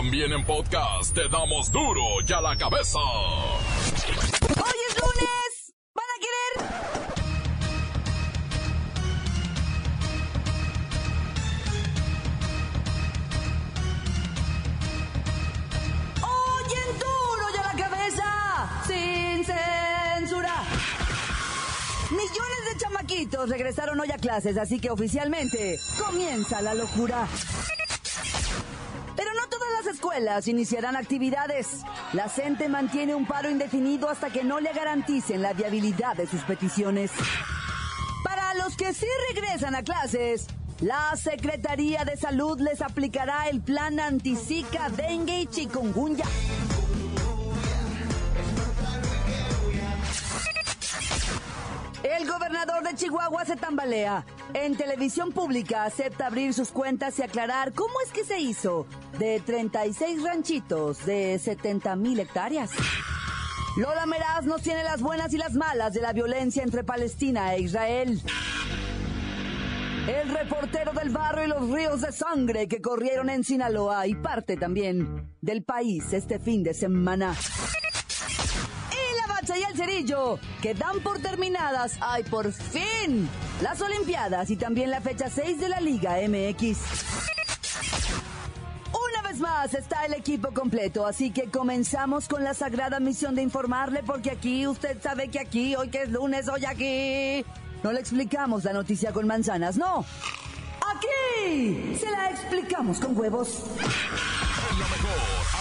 También en podcast te damos duro y a la cabeza. Hoy es lunes. ¿Van a querer? Hoy en duro y la cabeza. Sin censura. Millones de chamaquitos regresaron hoy a clases, así que oficialmente comienza la locura. Escuelas iniciarán actividades. La CENTE mantiene un paro indefinido hasta que no le garanticen la viabilidad de sus peticiones. Para los que sí regresan a clases, la Secretaría de Salud les aplicará el plan antizika, dengue y chikungunya. El gobernador de Chihuahua se tambalea. En televisión pública acepta abrir sus cuentas y aclarar cómo es que se hizo de 36 ranchitos de 70 mil hectáreas. Lola Meraz nos tiene las buenas y las malas de la violencia entre Palestina e Israel. El reportero del barrio y los ríos de sangre que corrieron en Sinaloa y parte también del país este fin de semana y el cerillo, que dan por terminadas, ay, por fin, las Olimpiadas y también la fecha 6 de la Liga MX. Una vez más está el equipo completo, así que comenzamos con la sagrada misión de informarle, porque aquí usted sabe que aquí, hoy que es lunes, hoy aquí, no le explicamos la noticia con manzanas, no. Aquí se la explicamos con huevos.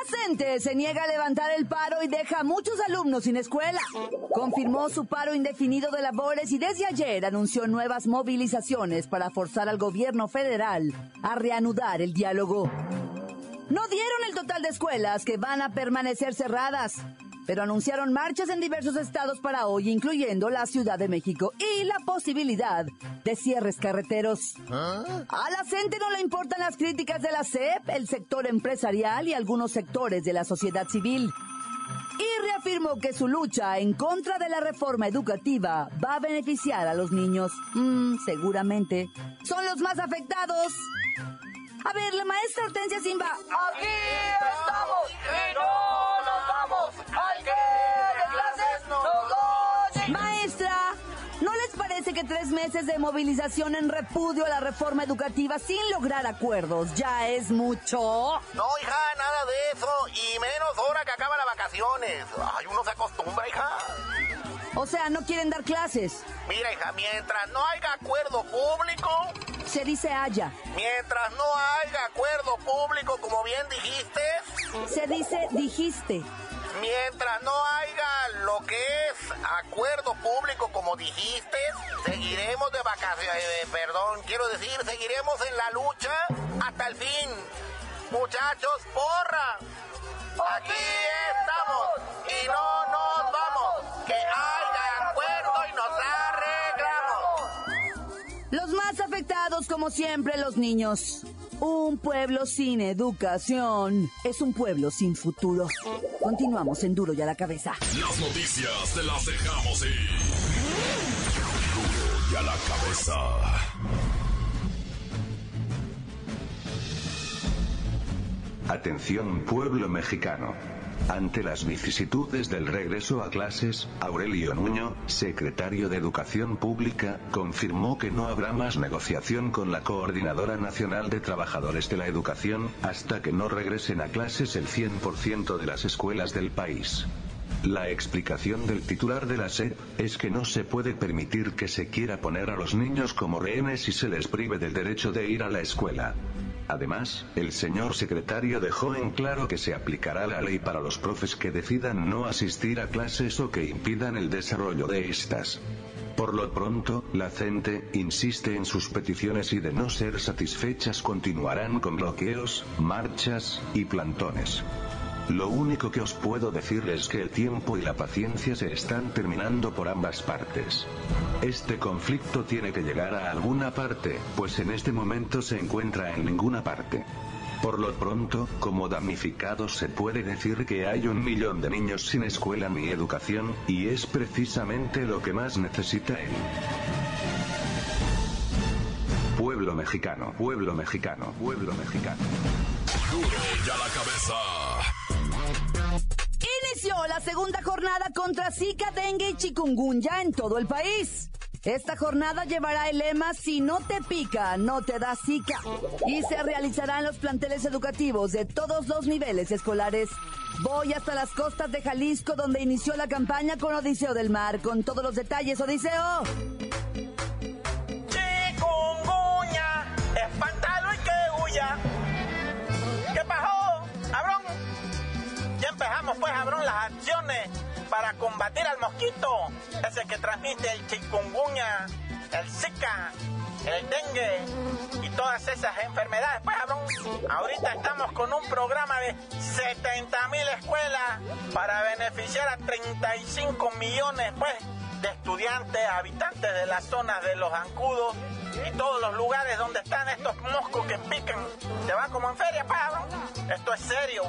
La CENTE se niega a levantar el paro y deja a muchos alumnos sin escuela. Confirmó su paro indefinido de labores y desde ayer anunció nuevas movilizaciones para forzar al gobierno federal a reanudar el diálogo. No dieron el total de escuelas que van a permanecer cerradas, pero anunciaron marchas en diversos estados para hoy, incluyendo la Ciudad de México, y la posibilidad de cierres carreteros. A la gente no le importan las críticas de la CEP, el sector empresarial y algunos sectores de la sociedad civil. Y reafirmó que su lucha en contra de la reforma educativa va a beneficiar a los niños. Mm, seguramente. Son los más afectados. A ver, la maestra Hortensia Simba. Aquí estamos vamos. Al que de clases nos oye. Maestra, ¿no les parece que tres meses de movilización en repudio a la reforma educativa sin lograr acuerdos ya es mucho? No, hija, nada de eso. Y menos ahora que acaban las vacaciones. Ay, uno se acostumbra, hija. O sea, no quieren dar clases. Mira, hija, mientras no haya acuerdo público, Se dice haya. mientras no haya acuerdo público, como bien dijiste, Se dice dijiste. Mientras no haya lo que es acuerdo público, como dijiste, seguiremos de vacaciones. eh, perdón, quiero decir, seguiremos en la lucha hasta el fin. Muchachos, porra. Aquí estamos y no nos vamos. Que haya acuerdo y nos arreglamos. Los más afectados, como siempre, los niños. Un pueblo sin educación es un pueblo sin futuro. Continuamos en Duro y a la cabeza. Las noticias te las dejamos ir. Duro y a la cabeza. Atención pueblo mexicano. Ante las vicisitudes del regreso a clases, Aurelio Nuño, secretario de Educación Pública, confirmó que no habrá más negociación con la Coordinadora Nacional de Trabajadores de la Educación, hasta que no regresen a clases el 100% de las escuelas del país. La explicación del titular de la SEP es que no se puede permitir que se quiera poner a los niños como rehenes y se les prive del derecho de ir a la escuela. Además, el señor secretario dejó en claro que se aplicará la ley para los profes que decidan no asistir a clases o que impidan el desarrollo de estas. Por lo pronto, la CENTE insiste en sus peticiones y de no ser satisfechas continuarán con bloqueos, marchas y plantones. Lo único que os puedo decir es que el tiempo y la paciencia se están terminando por ambas partes. Este conflicto tiene que llegar a alguna parte, pues en este momento se encuentra en ninguna parte. Por lo pronto, como damnificados se puede decir que hay un millón de niños sin escuela ni educación, y es precisamente lo que más necesita él. Pueblo mexicano, pueblo mexicano, pueblo mexicano. Duro ya la cabeza. Inició la segunda jornada contra Zika, dengue y chikungunya en todo el país. Esta jornada llevará el lema Si no te pica, no te da Zika. Y se realizará en los planteles educativos de todos los niveles escolares. Voy hasta las costas de Jalisco donde inició la campaña con Odiseo del Mar. Con todos los detalles, Odiseo. Chikungunya, espantalo y que huya. Pues, las acciones para combatir al mosquito, ese que transmite el chikungunya, el zika, el dengue y todas esas enfermedades. Pues, ahorita estamos con un programa de 70 mil escuelas para beneficiar a 35 millones, pues, de estudiantes, habitantes de las zonas de los zancudos y todos los lugares donde están estos moscos que pican. Se va como en feria, Pablo. Esto es serio.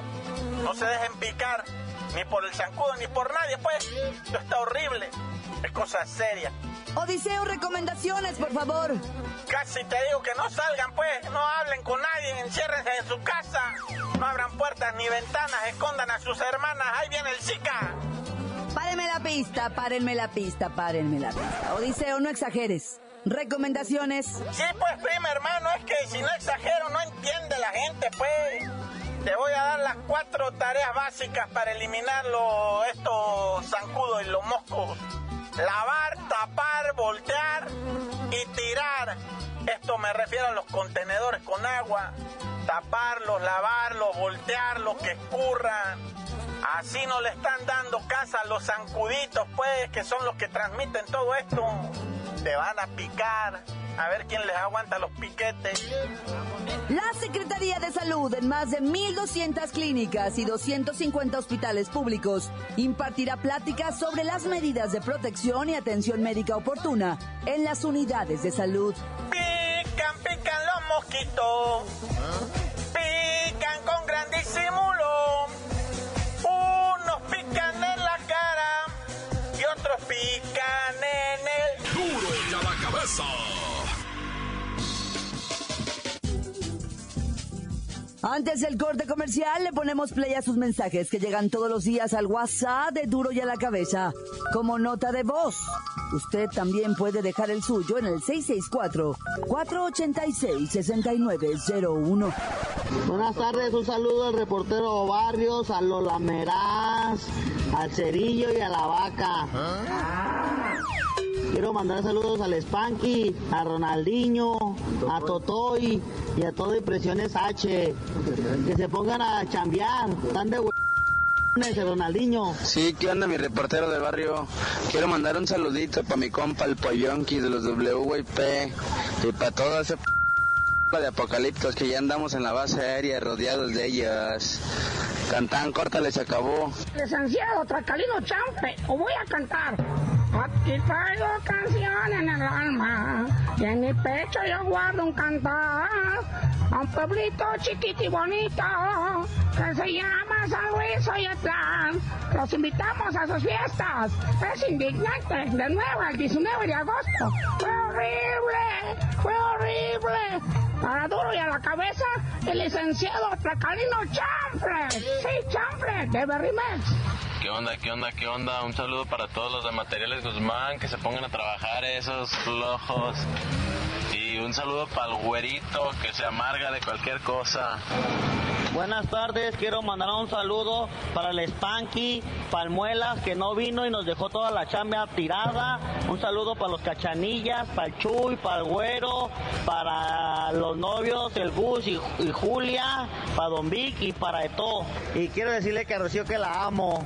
No se dejen picar ni por el zancudo ni por nadie, pues. Esto está horrible. Es cosa seria. Odiseo, recomendaciones, por favor. Casi te digo que no salgan, pues. No hablen con nadie, enciérrense en su casa. No abran puertas ni ventanas, escondan a sus hermanas. Ahí viene el Zika. Párenme la pista, párenme la pista, párenme la pista. Odiseo, no exageres. Recomendaciones. Sí, pues, prima hermano, es que si no exagero, no entiende la gente, pues. Te voy a dar las cuatro tareas básicas para eliminarlo, estos zancudos y los moscos. Lavar, tapar, voltear y tirar. Esto me refiero a los contenedores con agua. Taparlos, lavarlos, voltearlos, que escurran. Así no le están dando casa a los zancuditos, pues, que son los que transmiten todo esto. Te van a picar. A ver quién les aguanta los piquetes. La Secretaría de Salud en más de 1.200 clínicas y 250 hospitales públicos impartirá pláticas sobre las medidas de protección y atención médica oportuna en las unidades de salud. Pican, pican los mosquitos. Antes del corte comercial le ponemos play a sus mensajes que llegan todos los días al WhatsApp de Duro y a la cabeza como nota de voz. Usted también puede dejar el suyo en el 664-486-6901. Buenas tardes, un saludo al reportero Barrios, a Lola Meraz, al Cerillo y a la Vaca. Quiero mandar saludos al Spanky, a Ronaldinho, a Totoy y a todo Impresiones H. Que se pongan a chambear, están de ese Ronaldinho. Sí, ¿qué onda mi reportero del barrio? Quiero mandar un saludito para mi compa el Poyonki de los WIP y para toda esa p de apocaliptos que ya andamos en la base aérea rodeados de ellas. Cantán, córtale, se acabó. Licenciado Tracalino Champe, o voy a cantar. Aquí traigo canción en el alma y en mi pecho yo guardo un cantar a un pueblito chiquito y bonito que se llama San Luis Oyatlán. Los invitamos a sus fiestas. Es indignante. De nuevo el 19 de agosto. Fue horrible, fue horrible. Para duro y a la cabeza, el licenciado Tracalino Chample. Sí, Chample, de Berrimex. ¿Qué onda, qué onda, qué onda? Un saludo para todos los de Materiales Guzmán, que se pongan a trabajar esos flojos. Un saludo para el güerito, que se amarga de cualquier cosa. Buenas tardes, quiero mandar un saludo para el Spanky, Palmuelas, que no vino y nos dejó toda la chamba tirada. Un saludo para los cachanillas, para el Chuy, para el Güero, para los novios, el Gus y, y Julia, para Don Vic y para Eto. Y quiero decirle que a Rocío que la amo.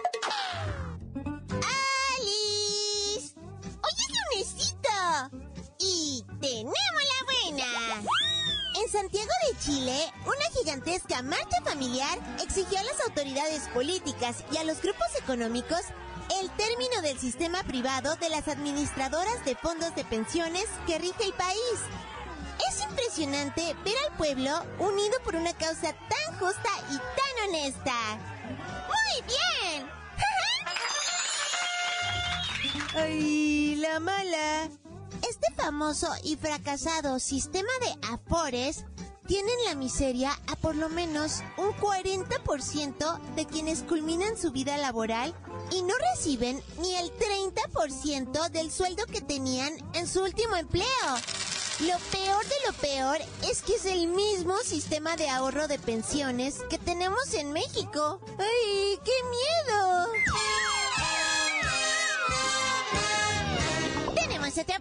Chile, una gigantesca marcha familiar exigió a las autoridades políticas y a los grupos económicos el término del sistema privado de las administradoras de fondos de pensiones que rige el país. Es impresionante ver al pueblo unido por una causa tan justa y tan honesta. ¡Muy bien! ¡Ay, la mala! Este famoso y fracasado sistema de afores tienen la miseria a por lo menos un 40% de quienes culminan su vida laboral y no reciben ni el 30% del sueldo que tenían en su último empleo. Lo peor de lo peor es que es el mismo sistema de ahorro de pensiones que tenemos en México. ¡Ay, qué miedo! Tenemos otra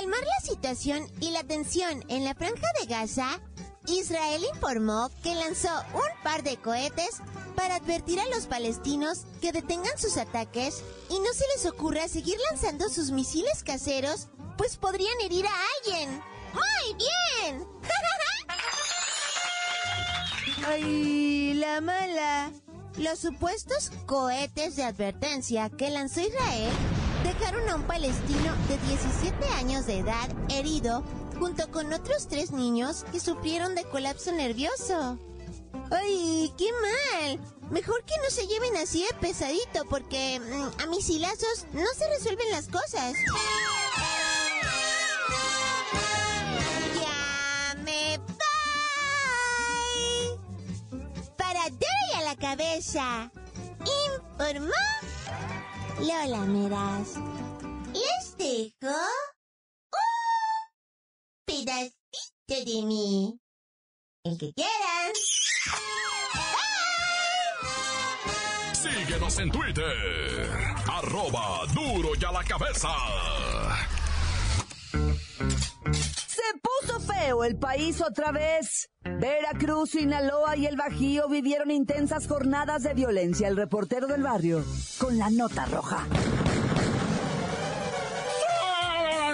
calmar la situación y la tensión en la franja de Gaza, Israel informó que lanzó un par de cohetes para advertir a los palestinos que detengan sus ataques y no se les ocurra seguir lanzando sus misiles caseros, pues podrían herir a alguien. ¡Muy bien! ¡Ay, la mala! Los supuestos cohetes de advertencia que lanzó Israel dejaron a un palestino de 17 años de edad herido junto con otros tres niños que sufrieron de colapso nervioso. ¡Ay, qué mal! Mejor que no se lleven así de pesadito porque mm, a misilazos no se resuelven las cosas. ¡Ya me voy! Para darle a la cabeza. Informó Lola Meras. Les dejo un pedacito de mí. El que quieran. Síguenos en Twitter. Arroba duro y a la cabeza. Puso feo el país otra vez. Veracruz, Sinaloa y el Bajío vivieron intensas jornadas de violencia. El reportero del barrio con la nota roja.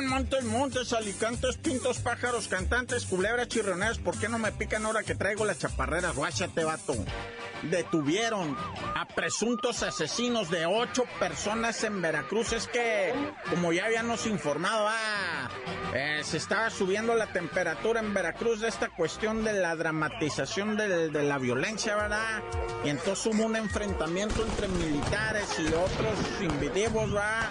Montes, montes, alicantes, pintos, pájaros, cantantes, culebras, chirroneras, ¿por qué no me pican ahora que traigo las chaparreras? Guáchate, vato. Detuvieron a presuntos asesinos de ocho personas en Veracruz. Es que, como ya habíamos informado, ah, eh, se estaba subiendo la temperatura en Veracruz de esta cuestión de la dramatización de, de la violencia, ¿verdad? Y entonces hubo un enfrentamiento entre militares y otros individuos, ¿verdad?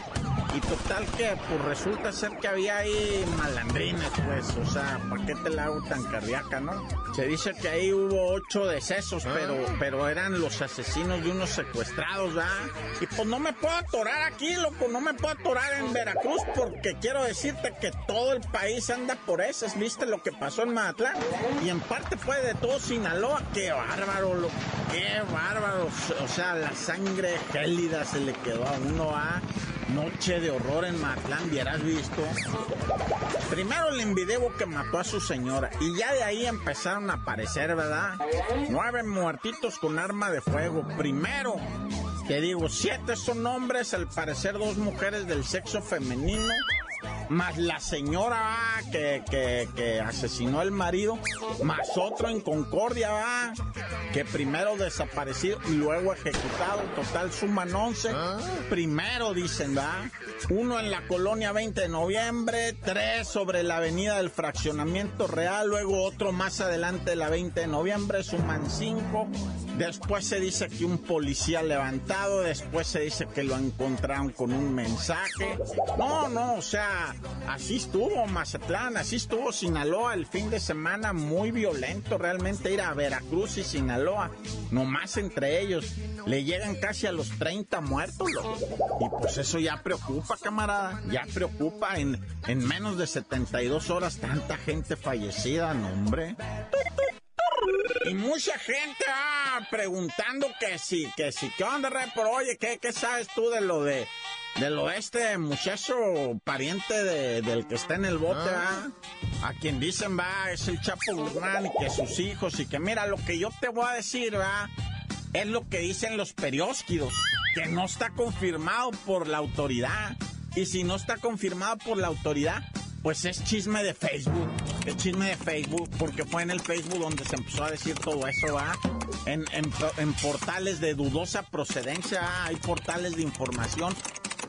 Y total que pues resulta ser que había ahí malandrines, pues, o sea, ¿para qué te la hago tan cardíaca, no? Se dice que ahí hubo ocho decesos, pero, pero eran los asesinos de unos secuestrados, ¿verdad? Y pues no me puedo atorar aquí, loco, no me puedo atorar en Veracruz porque quiero decirte que todo el país anda por esas, ¿viste lo que pasó en Mazatlán? Y en parte fue de todo Sinaloa, qué bárbaro, loco, qué bárbaro, o sea, la sangre gélida se le quedó a uno, ¿ah? Noche de horror en Matlán, ¿vieras visto? Primero el individuo que mató a su señora y ya de ahí empezaron a aparecer, ¿verdad? Nueve muertitos con arma de fuego. Primero, te digo, siete son hombres, al parecer dos mujeres del sexo femenino más la señora ah, que, que, que, asesinó al marido, más otro en Concordia, ah, que primero desaparecido y luego ejecutado, total suman 11. Primero dicen, ¿verdad? Uno en la colonia 20 de noviembre, tres sobre la avenida del fraccionamiento real, luego otro más adelante de la 20 de noviembre, suman cinco Después se dice que un policía levantado, después se dice que lo encontraron con un mensaje. No, no, o sea, así estuvo Mazatlán, así estuvo Sinaloa el fin de semana muy violento, realmente ir a Veracruz y Sinaloa, nomás entre ellos, le llegan casi a los 30 muertos, Y pues eso ya preocupa, camarada, ya preocupa en, en menos de 72 horas tanta gente fallecida, no hombre. Y mucha gente ah, preguntando que sí, que sí, ¿qué onda, re? Pero oye, ¿qué, ¿qué sabes tú de lo de, de lo este muchacho pariente del que está en el bote, ah. A quien dicen, va, es el Chapo Guzmán y que sus hijos y que mira, lo que yo te voy a decir, va, es lo que dicen los periósquidos, que no está confirmado por la autoridad. Y si no está confirmado por la autoridad, pues es chisme de Facebook. Es chisme de Facebook porque fue en el Facebook donde se empezó a decir todo eso, ¿va? En, en, portales de dudosa procedencia, hay portales de información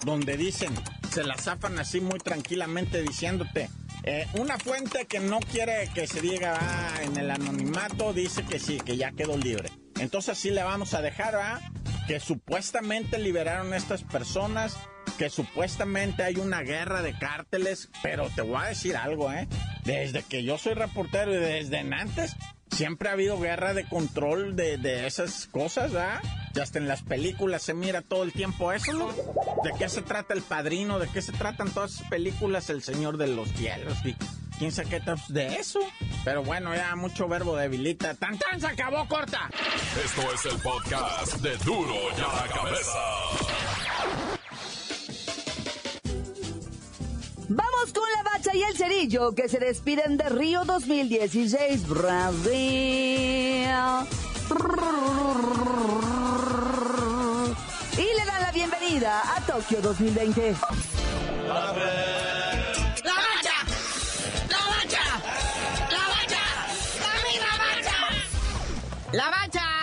donde dicen, se la zafan así muy tranquilamente diciéndote, eh, una fuente que no quiere que se diga ah, en el anonimato dice que sí, que ya quedó libre. Entonces sí le vamos a dejar, ¿va? Que supuestamente liberaron a estas personas que supuestamente hay una guerra de cárteles, pero te voy a decir algo, ¿eh? Desde que yo soy reportero y desde antes, siempre ha habido guerra de control de, esas cosas, ¿ah? Y hasta en las películas se mira todo el tiempo eso, ¿no? ¿De qué se trata El Padrino? ¿De qué se tratan todas esas películas? El Señor de los Cielos quién sabe qué de eso. Pero bueno, ya mucho verbo debilita. ¡Tan, tan! ¡Se acabó, corta! Esto es el podcast de Duro ya la Cabeza. Vamos con la bacha y el cerillo que se despiden de Río 2016 Brasil. Y le dan la bienvenida a Tokio 2020. ¡La bacha!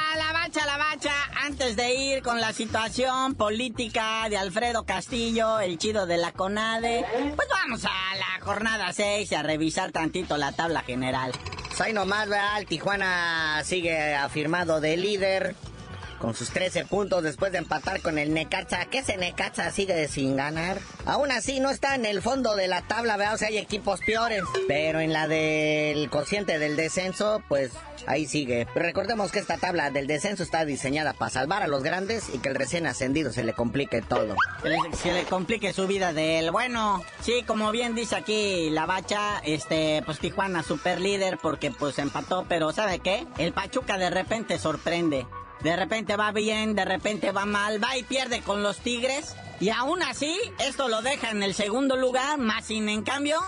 Antes de ir con la situación política de Alfredo Castillo, el chido de la CONADE, pues vamos a la jornada 6 y a revisar tantito la tabla general. Pues ahí nomás, ¿verdad? Tijuana sigue afirmado de líder con sus 13 puntos después de empatar con el Necaxa. ¿Qué ese Necaxa sigue sin ganar? Aún así no está en el fondo de la tabla, ¿verdad? O sea, hay equipos peores. Pero en la del cociente del descenso, pues ahí sigue. recordemos que esta tabla del descenso está diseñada para salvar a los grandes y que el recién ascendido se le complique todo. Se le, complique su vida de él. Bueno, sí, como bien dice aquí la bacha, este, pues Tijuana super líder porque pues empató, pero ¿sabe qué? El Pachuca de repente sorprende. De repente va bien, de repente va mal, va y pierde con los Tigres. Y aún así, esto lo deja en el segundo lugar, más sin en cambio,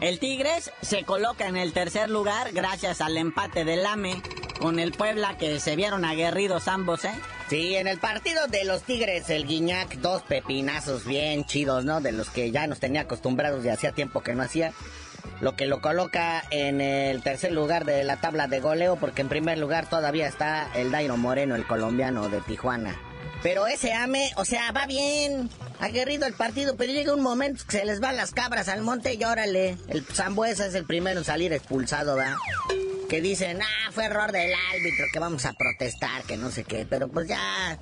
el Tigres se coloca en el tercer lugar gracias al empate del AME con el Puebla que se vieron aguerridos ambos, ¿eh? Sí, en el partido de los Tigres, el Guiñac, dos pepinazos bien chidos, ¿no? De los que ya nos tenía acostumbrados y hacía tiempo que no hacía lo que lo coloca en el tercer lugar de la tabla de goleo, porque en primer lugar todavía está el Dairo Moreno, el colombiano de Tijuana. Pero ese AME, o sea, va bien, aguerrido el partido, pero llega un momento que se les van las cabras al monte y órale, el Zambuesa es el primero en salir expulsado, ¿va? Que dicen, ah, fue error del árbitro, que vamos a protestar, que no sé qué, pero pues ya,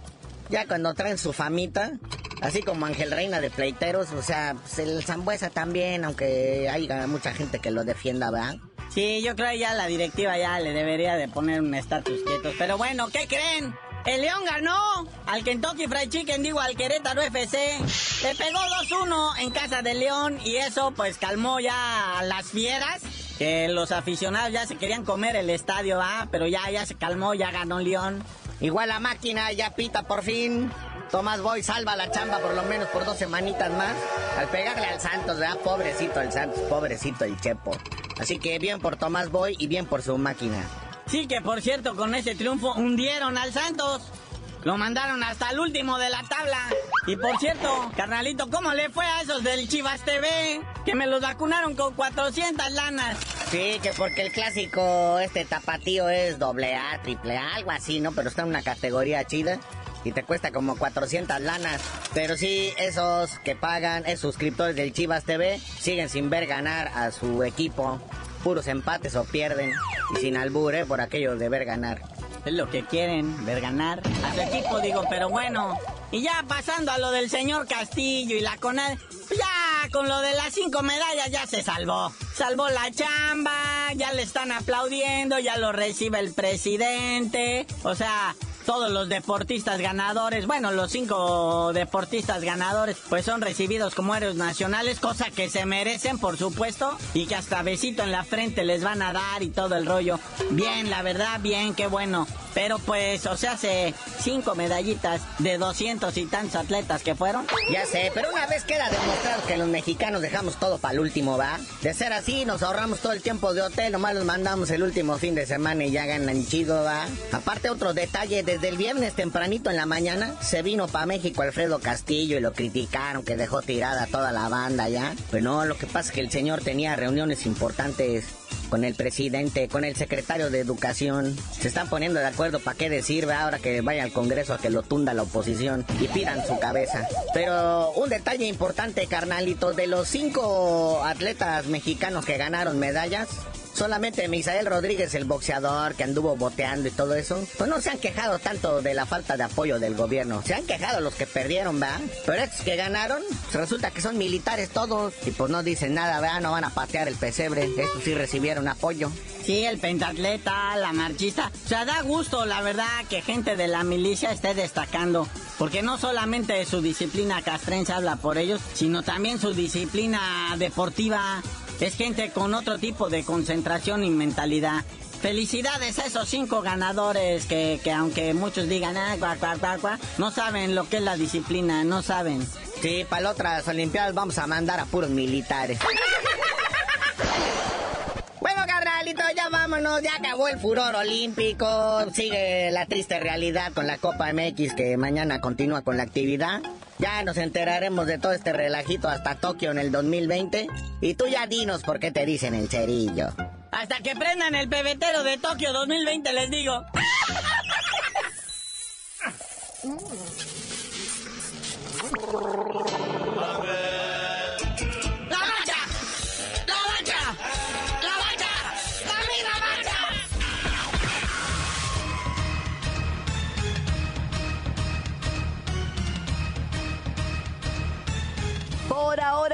ya cuando traen su famita, así como Ángel Reina de pleiteros, o sea, pues, el Zambuesa también, aunque haya mucha gente que lo defienda, ¿verdad? Sí, yo creo ya la directiva ya le debería de poner un estatus quieto. Pero bueno, ¿qué creen? El León ganó al Kentucky Fried Chicken, digo al Querétaro FC. Le pegó 2-1 en casa de León y eso pues calmó ya las fieras. Que los aficionados ya se querían comer el estadio, ¿ah? Pero ya, ya se calmó, ya ganó León. Igual la máquina ya pita por fin. Tomás Boy salva la chamba por lo menos por dos semanitas más. Al pegarle al Santos, ¿verdad? Pobrecito el Santos, pobrecito el Chepo. Así que bien por Tomás Boy y bien por su máquina. Sí, que por cierto, con ese triunfo hundieron al Santos. Lo mandaron hasta el último de la tabla. Y por cierto, carnalito, ¿cómo le fue a esos del Chivas TV? Que me los vacunaron con 400 lanas. Sí, que porque el clásico, este tapatío es doble A, triple A, algo así, ¿no? Pero está en una categoría chida y te cuesta como 400 lanas. Pero sí, esos que pagan, esos suscriptores del Chivas TV, siguen sin ver ganar a su equipo. Puros empates o pierden. Y sin albur, ¿eh? Por aquello de ver ganar. Es lo que quieren, ver ganar a su equipo, digo, pero bueno. Y ya pasando a lo del señor Castillo y la CONAD, ya con lo de las cinco medallas ya se salvó. Salvó la chamba, ya le están aplaudiendo, ya lo recibe el presidente. O sea, todos los deportistas ganadores, bueno, los cinco deportistas ganadores, pues son recibidos como héroes nacionales, cosa que se merecen, por supuesto, y que hasta besito en la frente les van a dar y todo el rollo. Bien, la verdad, bien, qué bueno. Pero pues, o sea, hace cinco medallitas de 200 y tantos atletas que fueron. Ya sé, pero una vez queda demostrado que los mexicanos dejamos todo para el último, ¿va? De ser así, nos ahorramos todo el tiempo de hotel, nomás los mandamos el último fin de semana y ya ganan chido, ¿va? Aparte, otro detalle, desde el viernes tempranito en la mañana se vino para México Alfredo Castillo y lo criticaron que dejó tirada toda la banda ya. Pero no, lo que pasa es que el señor tenía reuniones importantes con el presidente, con el secretario de Educación. Se están poniendo de acuerdo para qué decir ahora que vaya al Congreso a que lo tunda la oposición y pidan su cabeza. Pero un detalle importante, carnalito, de los cinco atletas mexicanos que ganaron medallas, Solamente Misael Rodríguez, el boxeador que anduvo boteando y todo eso, pues no se han quejado tanto de la falta de apoyo del gobierno. Se han quejado los que perdieron, ¿verdad? Pero estos que ganaron, pues resulta que son militares todos. Y pues no dicen nada, ¿verdad? No van a patear el pesebre. Estos sí recibieron apoyo. Sí, el pentatleta, la marchista. O sea, da gusto, la verdad, que gente de la milicia esté destacando. Porque no solamente su disciplina castrense habla por ellos, sino también su disciplina deportiva. Es gente con otro tipo de concentración y mentalidad. Felicidades a esos cinco ganadores que, que aunque muchos digan, ah, guau, guau, no saben lo que es la disciplina, no saben. Sí, para las otras Olimpiadas vamos a mandar a puros militares. Bueno, carnalito, ya vámonos, ya acabó el furor olímpico, sigue la triste realidad con la Copa MX que mañana continúa con la actividad. Ya nos enteraremos de todo este relajito hasta Tokio en el 2020. Y tú ya dinos por qué te dicen el cerillo. Hasta que prendan el pebetero de Tokio 2020, les digo.